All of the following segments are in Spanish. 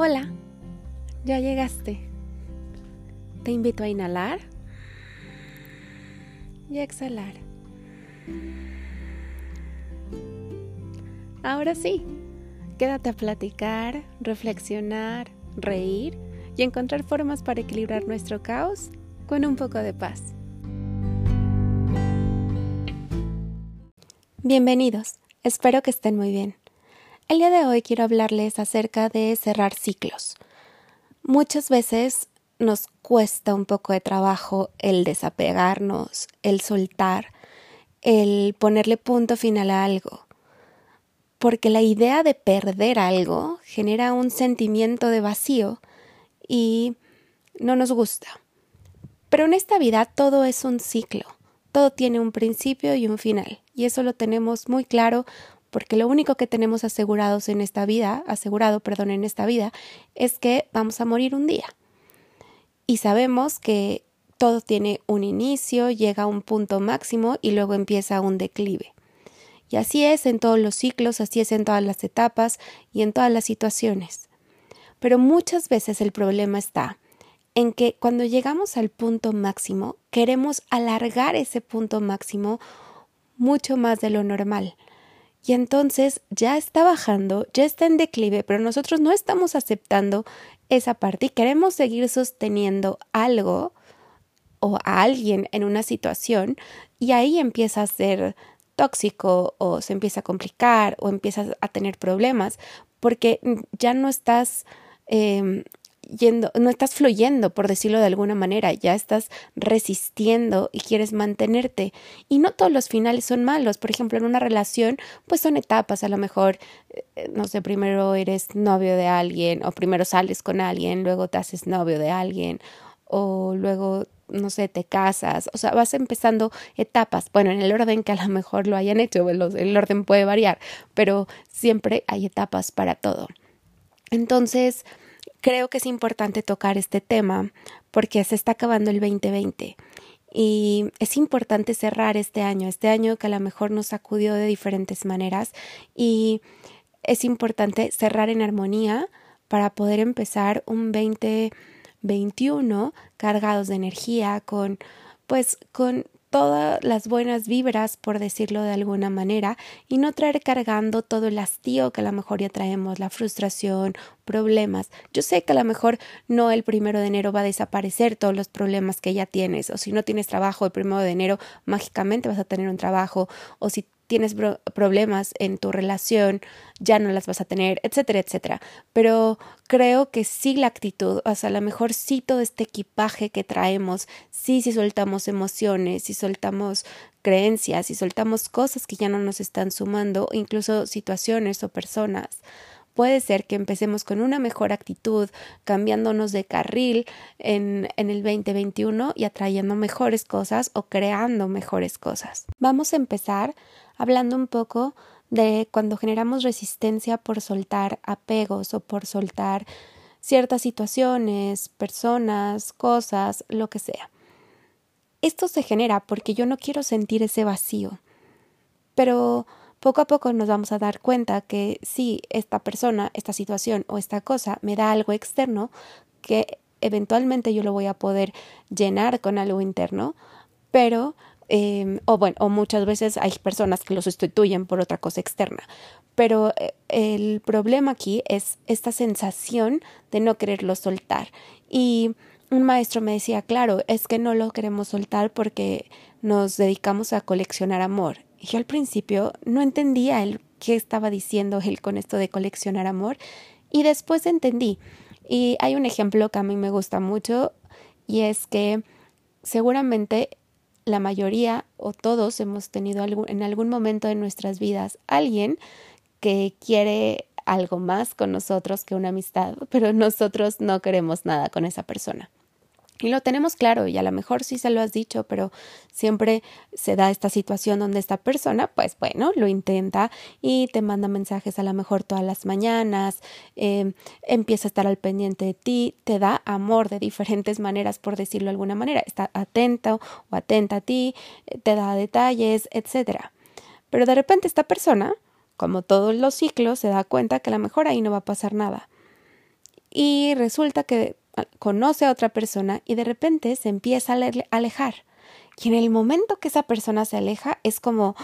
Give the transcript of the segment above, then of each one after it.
Hola, ya llegaste. Te invito a inhalar y a exhalar. Ahora sí, quédate a platicar, reflexionar, reír y encontrar formas para equilibrar nuestro caos con un poco de paz. Bienvenidos, espero que estén muy bien. El día de hoy quiero hablarles acerca de cerrar ciclos. Muchas veces nos cuesta un poco de trabajo el desapegarnos, el soltar, el ponerle punto final a algo, porque la idea de perder algo genera un sentimiento de vacío y no nos gusta. Pero en esta vida todo es un ciclo, todo tiene un principio y un final, y eso lo tenemos muy claro porque lo único que tenemos asegurados en esta vida, asegurado, perdón, en esta vida, es que vamos a morir un día. Y sabemos que todo tiene un inicio, llega a un punto máximo y luego empieza un declive. Y así es en todos los ciclos, así es en todas las etapas y en todas las situaciones. Pero muchas veces el problema está en que cuando llegamos al punto máximo, queremos alargar ese punto máximo mucho más de lo normal y entonces ya está bajando, ya está en declive, pero nosotros no estamos aceptando esa parte y queremos seguir sosteniendo algo o a alguien en una situación y ahí empieza a ser tóxico o se empieza a complicar o empiezas a tener problemas porque ya no estás eh, yendo, no estás fluyendo, por decirlo de alguna manera, ya estás resistiendo y quieres mantenerte. Y no todos los finales son malos. Por ejemplo, en una relación, pues son etapas. A lo mejor, eh, no sé, primero eres novio de alguien, o primero sales con alguien, luego te haces novio de alguien, o luego no sé, te casas, o sea, vas empezando etapas, bueno, en el orden que a lo mejor lo hayan hecho, el orden puede variar, pero siempre hay etapas para todo. Entonces, creo que es importante tocar este tema porque se está acabando el 2020 y es importante cerrar este año, este año que a lo mejor nos sacudió de diferentes maneras y es importante cerrar en armonía para poder empezar un 2021 cargados de energía con pues con todas las buenas vibras, por decirlo de alguna manera, y no traer cargando todo el hastío que a lo mejor ya traemos, la frustración, problemas. Yo sé que a lo mejor no el primero de enero va a desaparecer todos los problemas que ya tienes, o si no tienes trabajo el primero de enero, mágicamente vas a tener un trabajo, o si tienes problemas en tu relación, ya no las vas a tener, etcétera, etcétera. Pero creo que sí la actitud, o sea, a lo mejor sí todo este equipaje que traemos, sí si soltamos emociones, si soltamos creencias, si soltamos cosas que ya no nos están sumando, incluso situaciones o personas. Puede ser que empecemos con una mejor actitud, cambiándonos de carril en, en el 2021 y atrayendo mejores cosas o creando mejores cosas. Vamos a empezar hablando un poco de cuando generamos resistencia por soltar apegos o por soltar ciertas situaciones, personas, cosas, lo que sea. Esto se genera porque yo no quiero sentir ese vacío. Pero poco a poco nos vamos a dar cuenta que si esta persona, esta situación o esta cosa me da algo externo, que eventualmente yo lo voy a poder llenar con algo interno, pero Em, o bueno, o muchas veces hay personas que lo sustituyen por otra cosa externa. Pero eh, el problema aquí es esta sensación de no quererlo soltar. Y un maestro me decía, claro, es que no lo queremos soltar porque nos dedicamos a coleccionar amor. Y yo al principio no entendía el qué estaba diciendo él con esto de coleccionar amor y después entendí. Y hay un ejemplo que a mí me gusta mucho y es que seguramente la mayoría o todos hemos tenido en algún momento de nuestras vidas alguien que quiere algo más con nosotros que una amistad, pero nosotros no queremos nada con esa persona. Y lo tenemos claro, y a lo mejor sí se lo has dicho, pero siempre se da esta situación donde esta persona, pues bueno, lo intenta y te manda mensajes a lo mejor todas las mañanas, eh, empieza a estar al pendiente de ti, te da amor de diferentes maneras, por decirlo de alguna manera, está atento o atenta a ti, eh, te da detalles, etcétera. Pero de repente esta persona, como todos los ciclos, se da cuenta que a lo mejor ahí no va a pasar nada y resulta que conoce a otra persona y de repente se empieza a alejar. Y en el momento que esa persona se aleja es como,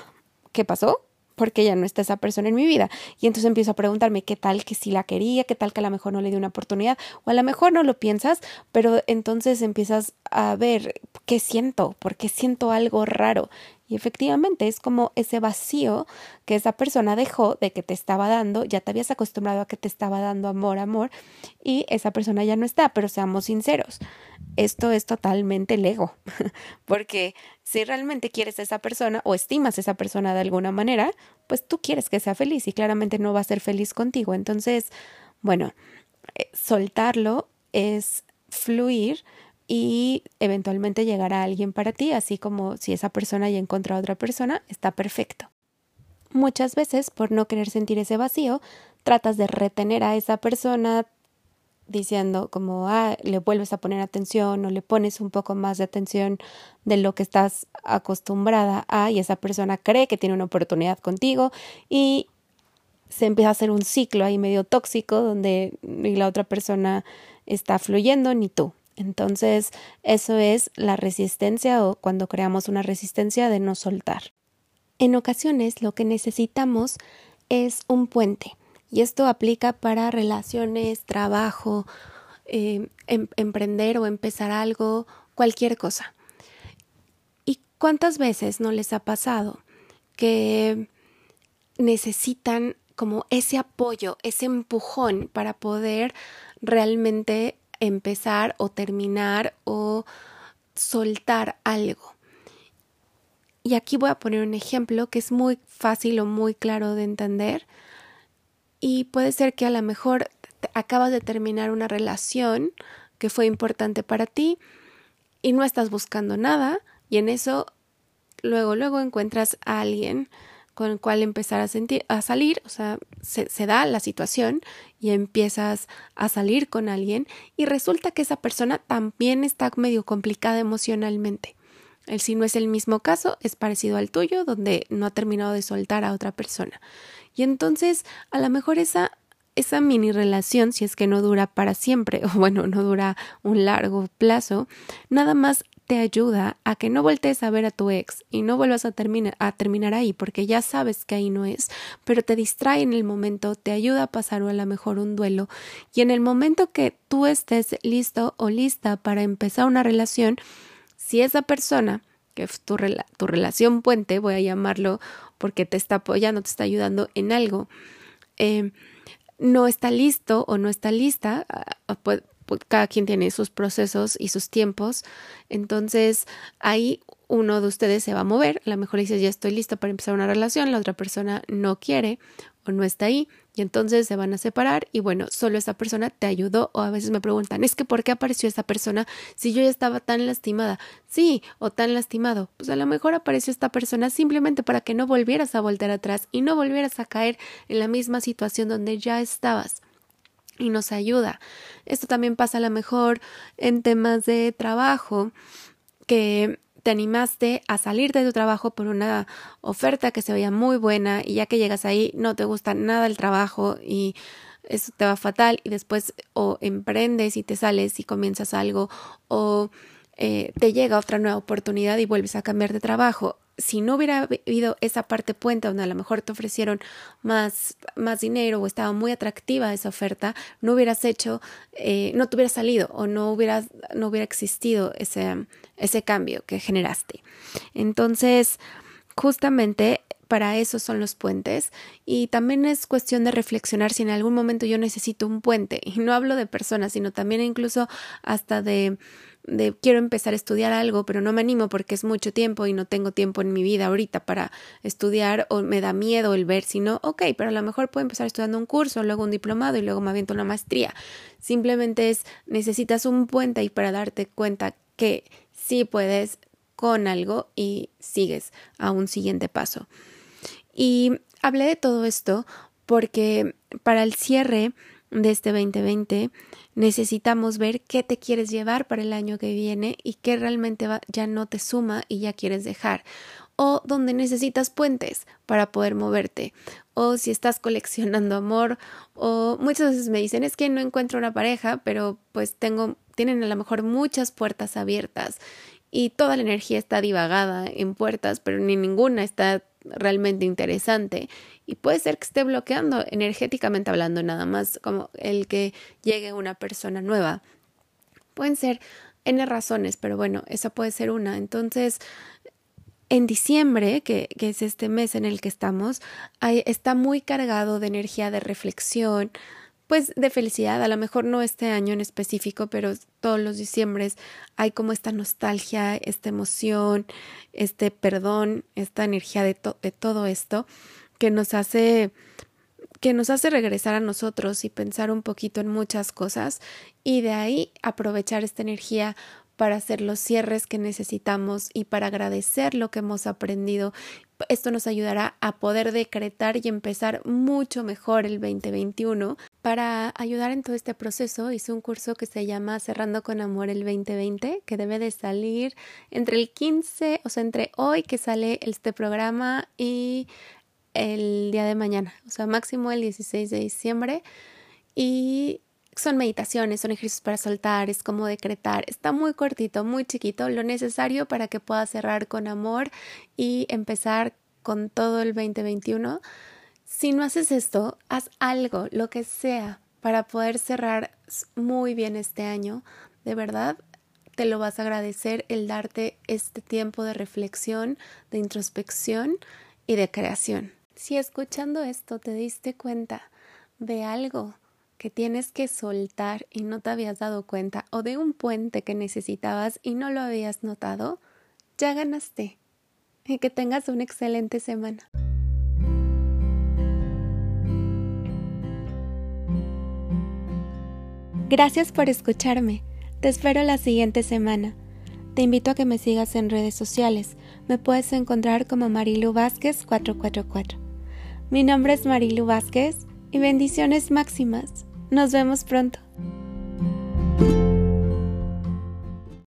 ¿qué pasó? porque ya no está esa persona en mi vida. Y entonces empiezo a preguntarme qué tal que sí la quería, qué tal que a lo mejor no le di una oportunidad, o a lo mejor no lo piensas, pero entonces empiezas a ver qué siento, porque siento algo raro. Y efectivamente es como ese vacío que esa persona dejó de que te estaba dando, ya te habías acostumbrado a que te estaba dando amor, amor, y esa persona ya no está, pero seamos sinceros, esto es totalmente el ego, porque si realmente quieres a esa persona o estimas a esa persona de alguna manera, pues tú quieres que sea feliz y claramente no va a ser feliz contigo. Entonces, bueno, eh, soltarlo es fluir y eventualmente llegará alguien para ti, así como si esa persona ya encontrado a otra persona, está perfecto. Muchas veces, por no querer sentir ese vacío, tratas de retener a esa persona diciendo como, ah, le vuelves a poner atención o le pones un poco más de atención de lo que estás acostumbrada a y esa persona cree que tiene una oportunidad contigo y se empieza a hacer un ciclo ahí medio tóxico donde ni la otra persona está fluyendo ni tú. Entonces, eso es la resistencia o cuando creamos una resistencia de no soltar. En ocasiones lo que necesitamos es un puente y esto aplica para relaciones, trabajo, eh, em, emprender o empezar algo, cualquier cosa. ¿Y cuántas veces no les ha pasado que necesitan como ese apoyo, ese empujón para poder realmente empezar o terminar o soltar algo. Y aquí voy a poner un ejemplo que es muy fácil o muy claro de entender. Y puede ser que a lo mejor acabas de terminar una relación que fue importante para ti y no estás buscando nada y en eso luego luego encuentras a alguien con el cual empezar a sentir a salir, o sea, se, se, da la situación y empiezas a salir con alguien y resulta que esa persona también está medio complicada emocionalmente. El si no es el mismo caso, es parecido al tuyo, donde no ha terminado de soltar a otra persona. Y entonces, a lo mejor esa esa mini relación, si es que no dura para siempre, o bueno, no dura un largo plazo, nada más te ayuda a que no voltees a ver a tu ex y no vuelvas a, terminar a terminar ahí porque ya sabes que ahí no es, pero te distrae en el momento, te ayuda a pasar o a lo mejor un duelo. Y en el momento que tú estés listo o lista para empezar una relación, si esa persona que es tu, tu relación puente, voy a llamarlo porque te está apoyando, te está ayudando en algo, eh, no está listo o no está lista, ah, pues, cada quien tiene sus procesos y sus tiempos. Entonces, ahí uno de ustedes se va a mover. A lo mejor dices, ya estoy listo para empezar una relación, la otra persona no quiere o no está ahí. Y entonces se van a separar y bueno, solo esa persona te ayudó o a veces me preguntan, es que ¿por qué apareció esa persona si yo ya estaba tan lastimada? Sí, o tan lastimado. Pues a lo mejor apareció esta persona simplemente para que no volvieras a volver atrás y no volvieras a caer en la misma situación donde ya estabas y nos ayuda. Esto también pasa a lo mejor en temas de trabajo, que te animaste a salir de tu trabajo por una oferta que se veía muy buena y ya que llegas ahí no te gusta nada el trabajo y eso te va fatal y después o emprendes y te sales y comienzas algo o eh, te llega otra nueva oportunidad y vuelves a cambiar de trabajo si no hubiera habido esa parte puente donde a lo mejor te ofrecieron más, más dinero o estaba muy atractiva esa oferta, no hubieras hecho, eh, no te hubieras salido o no, hubieras, no hubiera existido ese, ese cambio que generaste. Entonces, justamente para eso son los puentes y también es cuestión de reflexionar si en algún momento yo necesito un puente y no hablo de personas, sino también incluso hasta de de quiero empezar a estudiar algo, pero no me animo porque es mucho tiempo y no tengo tiempo en mi vida ahorita para estudiar o me da miedo el ver si no, ok, pero a lo mejor puedo empezar estudiando un curso, luego un diplomado y luego me aviento una maestría. Simplemente es necesitas un puente y para darte cuenta que sí puedes con algo y sigues a un siguiente paso. Y hablé de todo esto porque para el cierre de este 2020 necesitamos ver qué te quieres llevar para el año que viene y qué realmente ya no te suma y ya quieres dejar. o donde necesitas puentes para poder moverte o si estás coleccionando amor o muchas veces me dicen es que no encuentro una pareja pero pues tengo tienen a lo mejor muchas puertas abiertas y toda la energía está divagada en puertas pero ni ninguna está realmente interesante. Y puede ser que esté bloqueando energéticamente hablando nada más como el que llegue una persona nueva. Pueden ser n razones pero bueno esa puede ser una. Entonces en diciembre, que, que, es este mes en el que estamos, está muy cargado de energía de reflexión, pues de felicidad, a lo mejor no este año en específico, pero todos los diciembres hay como esta nostalgia, esta emoción, este perdón, esta energía de, de todo esto que nos hace que nos hace regresar a nosotros y pensar un poquito en muchas cosas y de ahí aprovechar esta energía para hacer los cierres que necesitamos y para agradecer lo que hemos aprendido. Esto nos ayudará a poder decretar y empezar mucho mejor el 2021. Para ayudar en todo este proceso hice un curso que se llama Cerrando con Amor el 2020, que debe de salir entre el 15, o sea, entre hoy que sale este programa y el día de mañana, o sea, máximo el 16 de diciembre. Y son meditaciones, son ejercicios para soltar, es como decretar. Está muy cortito, muy chiquito, lo necesario para que puedas cerrar con amor y empezar con todo el 2021. Si no haces esto, haz algo, lo que sea, para poder cerrar muy bien este año. De verdad, te lo vas a agradecer el darte este tiempo de reflexión, de introspección y de creación. Si escuchando esto te diste cuenta de algo que tienes que soltar y no te habías dado cuenta o de un puente que necesitabas y no lo habías notado, ya ganaste. Y que tengas una excelente semana. Gracias por escucharme. Te espero la siguiente semana. Te invito a que me sigas en redes sociales. Me puedes encontrar como Marilu Vázquez 444. Mi nombre es Marilu Vázquez y bendiciones máximas. Nos vemos pronto.